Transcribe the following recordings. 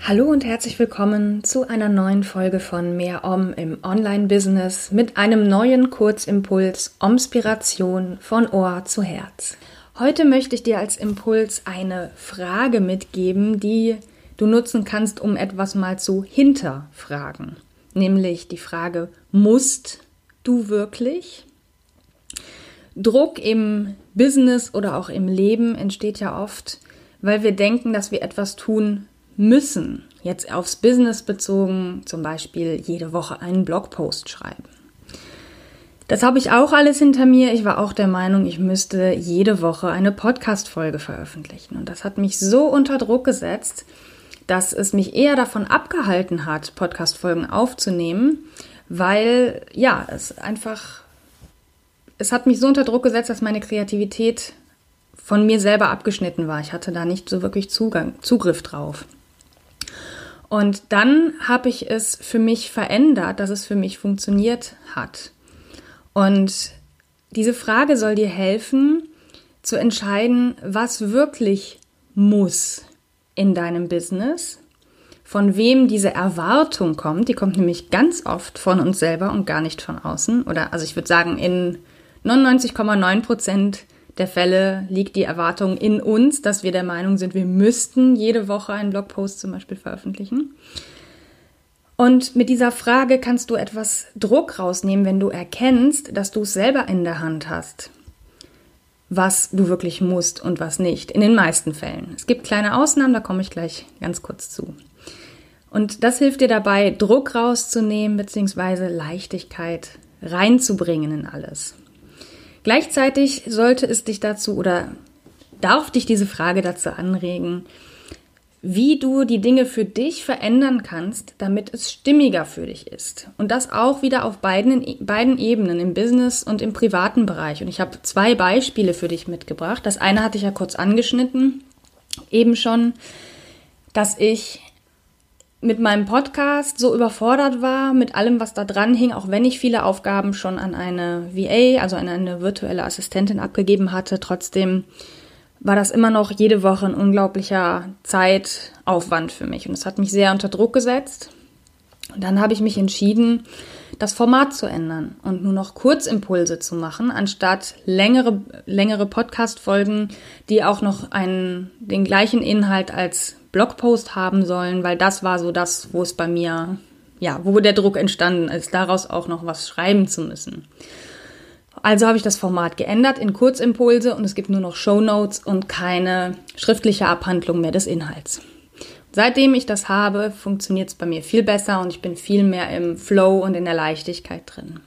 Hallo und herzlich willkommen zu einer neuen Folge von Mehr Om im Online-Business mit einem neuen Kurzimpuls Omspiration von Ohr zu Herz. Heute möchte ich dir als Impuls eine Frage mitgeben, die du nutzen kannst, um etwas mal zu hinterfragen. Nämlich die Frage, musst du wirklich? Druck im Business oder auch im Leben entsteht ja oft, weil wir denken, dass wir etwas tun müssen. Jetzt aufs Business bezogen, zum Beispiel jede Woche einen Blogpost schreiben. Das habe ich auch alles hinter mir. Ich war auch der Meinung, ich müsste jede Woche eine Podcast-Folge veröffentlichen. Und das hat mich so unter Druck gesetzt, dass es mich eher davon abgehalten hat, Podcast-Folgen aufzunehmen, weil ja, es einfach es hat mich so unter Druck gesetzt, dass meine Kreativität von mir selber abgeschnitten war. Ich hatte da nicht so wirklich Zugang, Zugriff drauf. Und dann habe ich es für mich verändert, dass es für mich funktioniert hat. Und diese Frage soll dir helfen, zu entscheiden, was wirklich muss in deinem Business, von wem diese Erwartung kommt. Die kommt nämlich ganz oft von uns selber und gar nicht von außen. Oder also ich würde sagen, in 99,9 Prozent der Fälle liegt die Erwartung in uns, dass wir der Meinung sind, wir müssten jede Woche einen Blogpost zum Beispiel veröffentlichen. Und mit dieser Frage kannst du etwas Druck rausnehmen, wenn du erkennst, dass du es selber in der Hand hast, was du wirklich musst und was nicht. In den meisten Fällen. Es gibt kleine Ausnahmen, da komme ich gleich ganz kurz zu. Und das hilft dir dabei, Druck rauszunehmen bzw. Leichtigkeit reinzubringen in alles. Gleichzeitig sollte es dich dazu oder darf dich diese Frage dazu anregen, wie du die Dinge für dich verändern kannst, damit es stimmiger für dich ist. Und das auch wieder auf beiden, beiden Ebenen, im Business und im privaten Bereich. Und ich habe zwei Beispiele für dich mitgebracht. Das eine hatte ich ja kurz angeschnitten, eben schon, dass ich mit meinem Podcast so überfordert war, mit allem, was da dran hing, auch wenn ich viele Aufgaben schon an eine VA, also an eine virtuelle Assistentin abgegeben hatte, trotzdem war das immer noch jede Woche ein unglaublicher Zeitaufwand für mich. Und es hat mich sehr unter Druck gesetzt. Und dann habe ich mich entschieden, das Format zu ändern und nur noch Kurzimpulse zu machen, anstatt längere, längere Podcast-Folgen, die auch noch einen, den gleichen Inhalt als Blogpost haben sollen, weil das war so das, wo es bei mir, ja, wo der Druck entstanden ist, daraus auch noch was schreiben zu müssen. Also habe ich das Format geändert in Kurzimpulse und es gibt nur noch Show Notes und keine schriftliche Abhandlung mehr des Inhalts. Seitdem ich das habe, funktioniert es bei mir viel besser und ich bin viel mehr im Flow und in der Leichtigkeit drin.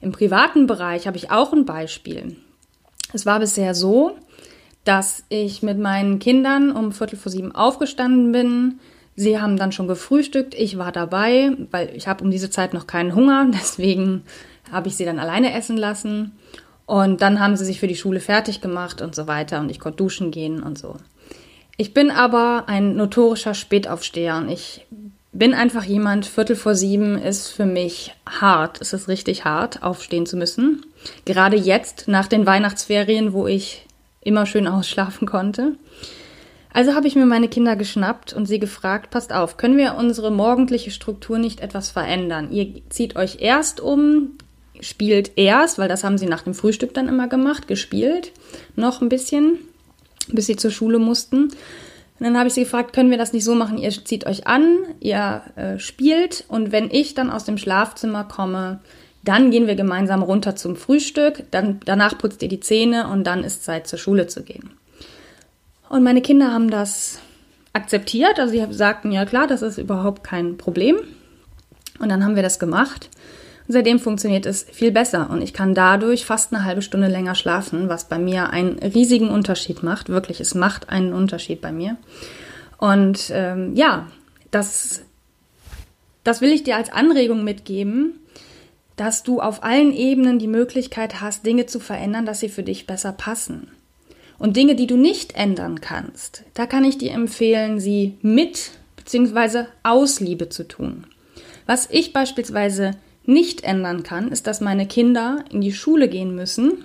Im privaten Bereich habe ich auch ein Beispiel. Es war bisher so, dass ich mit meinen Kindern um Viertel vor sieben aufgestanden bin. Sie haben dann schon gefrühstückt. Ich war dabei, weil ich habe um diese Zeit noch keinen Hunger. Deswegen habe ich sie dann alleine essen lassen. Und dann haben sie sich für die Schule fertig gemacht und so weiter. Und ich konnte duschen gehen und so. Ich bin aber ein notorischer Spätaufsteher und ich bin einfach jemand, Viertel vor sieben ist für mich hart. Es ist richtig hart, aufstehen zu müssen. Gerade jetzt, nach den Weihnachtsferien, wo ich immer schön ausschlafen konnte. Also habe ich mir meine Kinder geschnappt und sie gefragt, passt auf, können wir unsere morgendliche Struktur nicht etwas verändern? Ihr zieht euch erst um, spielt erst, weil das haben sie nach dem Frühstück dann immer gemacht, gespielt, noch ein bisschen, bis sie zur Schule mussten. Und dann habe ich sie gefragt, können wir das nicht so machen, ihr zieht euch an, ihr äh, spielt und wenn ich dann aus dem Schlafzimmer komme, dann gehen wir gemeinsam runter zum Frühstück, dann, danach putzt ihr die Zähne und dann ist Zeit zur Schule zu gehen. Und meine Kinder haben das akzeptiert, also sie sagten, ja klar, das ist überhaupt kein Problem. Und dann haben wir das gemacht. Und seitdem funktioniert es viel besser und ich kann dadurch fast eine halbe Stunde länger schlafen, was bei mir einen riesigen Unterschied macht. Wirklich, es macht einen Unterschied bei mir. Und ähm, ja, das, das will ich dir als Anregung mitgeben, dass du auf allen Ebenen die Möglichkeit hast, Dinge zu verändern, dass sie für dich besser passen. Und Dinge, die du nicht ändern kannst, da kann ich dir empfehlen, sie mit bzw. aus Liebe zu tun. Was ich beispielsweise nicht ändern kann, ist, dass meine Kinder in die Schule gehen müssen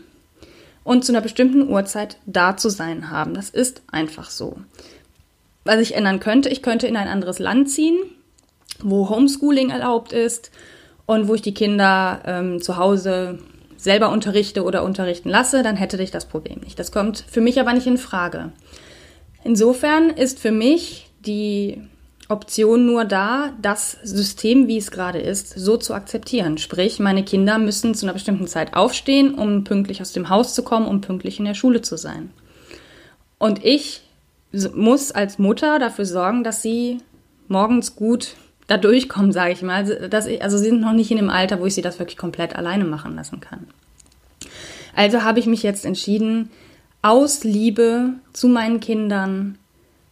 und zu einer bestimmten Uhrzeit da zu sein haben. Das ist einfach so. Was ich ändern könnte, ich könnte in ein anderes Land ziehen, wo Homeschooling erlaubt ist und wo ich die Kinder ähm, zu Hause selber unterrichte oder unterrichten lasse, dann hätte ich das Problem nicht. Das kommt für mich aber nicht in Frage. Insofern ist für mich die Option nur da, das System, wie es gerade ist, so zu akzeptieren. Sprich, meine Kinder müssen zu einer bestimmten Zeit aufstehen, um pünktlich aus dem Haus zu kommen, um pünktlich in der Schule zu sein. Und ich muss als Mutter dafür sorgen, dass sie morgens gut da durchkommen, sage ich mal. Dass ich, also sie sind noch nicht in dem Alter, wo ich sie das wirklich komplett alleine machen lassen kann. Also habe ich mich jetzt entschieden, aus Liebe zu meinen Kindern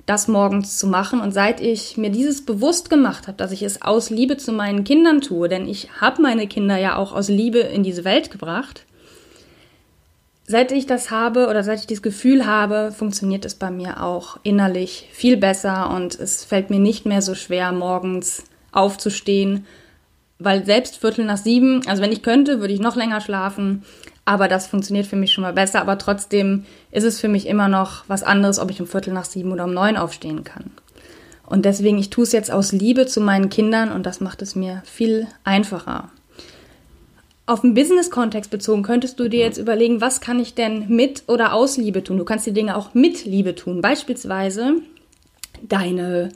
das morgens zu machen. Und seit ich mir dieses bewusst gemacht habe, dass ich es aus Liebe zu meinen Kindern tue, denn ich habe meine Kinder ja auch aus Liebe in diese Welt gebracht, seit ich das habe oder seit ich dieses Gefühl habe, funktioniert es bei mir auch innerlich viel besser und es fällt mir nicht mehr so schwer, morgens aufzustehen, weil selbst Viertel nach sieben, also wenn ich könnte, würde ich noch länger schlafen, aber das funktioniert für mich schon mal besser. Aber trotzdem ist es für mich immer noch was anderes, ob ich um Viertel nach sieben oder um neun aufstehen kann. Und deswegen, ich tue es jetzt aus Liebe zu meinen Kindern und das macht es mir viel einfacher. Auf den Business-Kontext bezogen könntest du dir jetzt überlegen, was kann ich denn mit oder aus Liebe tun? Du kannst die Dinge auch mit Liebe tun. Beispielsweise deine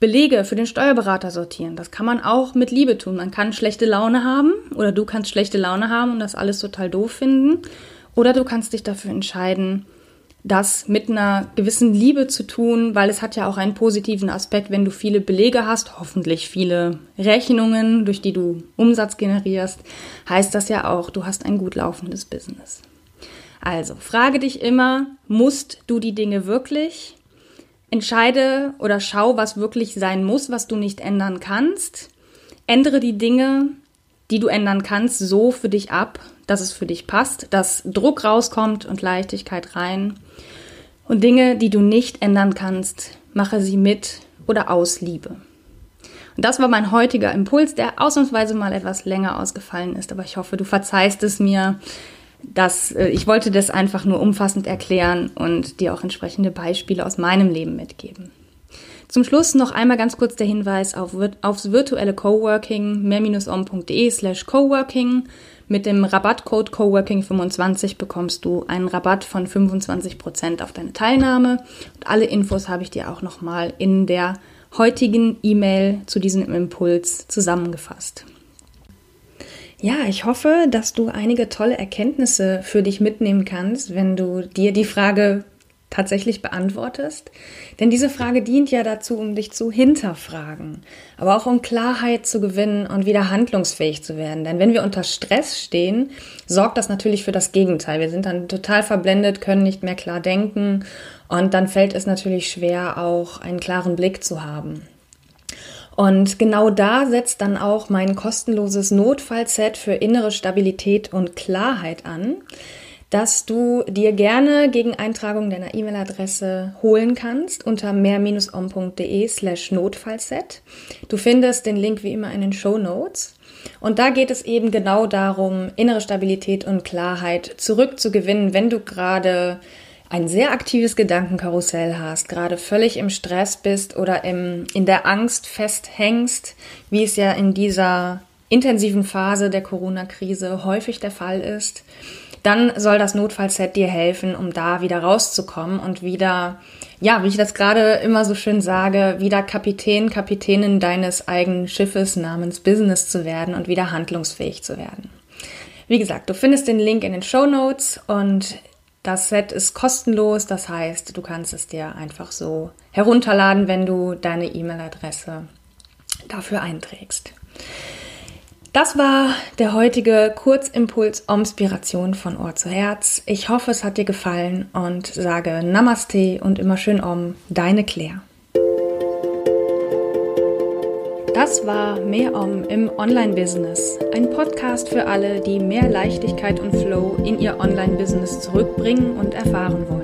Belege für den Steuerberater sortieren. Das kann man auch mit Liebe tun. Man kann schlechte Laune haben oder du kannst schlechte Laune haben und das alles total doof finden. Oder du kannst dich dafür entscheiden, das mit einer gewissen Liebe zu tun, weil es hat ja auch einen positiven Aspekt, wenn du viele Belege hast, hoffentlich viele Rechnungen, durch die du Umsatz generierst, heißt das ja auch, du hast ein gut laufendes Business. Also, frage dich immer, musst du die Dinge wirklich? Entscheide oder schau, was wirklich sein muss, was du nicht ändern kannst. Ändere die Dinge, die du ändern kannst, so für dich ab, dass es für dich passt, dass Druck rauskommt und Leichtigkeit rein. Und Dinge, die du nicht ändern kannst, mache sie mit oder aus Liebe. Und das war mein heutiger Impuls, der ausnahmsweise mal etwas länger ausgefallen ist, aber ich hoffe, du verzeihst es mir das, äh, ich wollte das einfach nur umfassend erklären und dir auch entsprechende Beispiele aus meinem Leben mitgeben. Zum Schluss noch einmal ganz kurz der Hinweis auf, aufs virtuelle Coworking mehr-om.de slash coworking. Mit dem Rabattcode Coworking25 bekommst du einen Rabatt von 25% auf deine Teilnahme. Und alle Infos habe ich dir auch nochmal in der heutigen E-Mail zu diesem Impuls zusammengefasst. Ja, ich hoffe, dass du einige tolle Erkenntnisse für dich mitnehmen kannst, wenn du dir die Frage tatsächlich beantwortest. Denn diese Frage dient ja dazu, um dich zu hinterfragen, aber auch um Klarheit zu gewinnen und wieder handlungsfähig zu werden. Denn wenn wir unter Stress stehen, sorgt das natürlich für das Gegenteil. Wir sind dann total verblendet, können nicht mehr klar denken und dann fällt es natürlich schwer, auch einen klaren Blick zu haben. Und genau da setzt dann auch mein kostenloses Notfallset für innere Stabilität und Klarheit an, dass du dir gerne gegen Eintragung deiner E-Mail-Adresse holen kannst unter mehr-om.de slash Notfallset. Du findest den Link wie immer in den Show Notes. Und da geht es eben genau darum, innere Stabilität und Klarheit zurückzugewinnen, wenn du gerade ein sehr aktives Gedankenkarussell hast, gerade völlig im Stress bist oder im, in der Angst festhängst, wie es ja in dieser intensiven Phase der Corona-Krise häufig der Fall ist, dann soll das Notfallset dir helfen, um da wieder rauszukommen und wieder, ja, wie ich das gerade immer so schön sage, wieder Kapitän, Kapitänin deines eigenen Schiffes namens Business zu werden und wieder handlungsfähig zu werden. Wie gesagt, du findest den Link in den Show Notes und das Set ist kostenlos, das heißt, du kannst es dir einfach so herunterladen, wenn du deine E-Mail-Adresse dafür einträgst. Das war der heutige Kurzimpuls Inspiration von Ohr zu Herz. Ich hoffe, es hat dir gefallen und sage Namaste und immer schön Om, deine Claire. Das war Mehr Om im Online-Business. Ein Podcast für alle, die mehr Leichtigkeit und Flow in ihr Online-Business zurückbringen und erfahren wollen.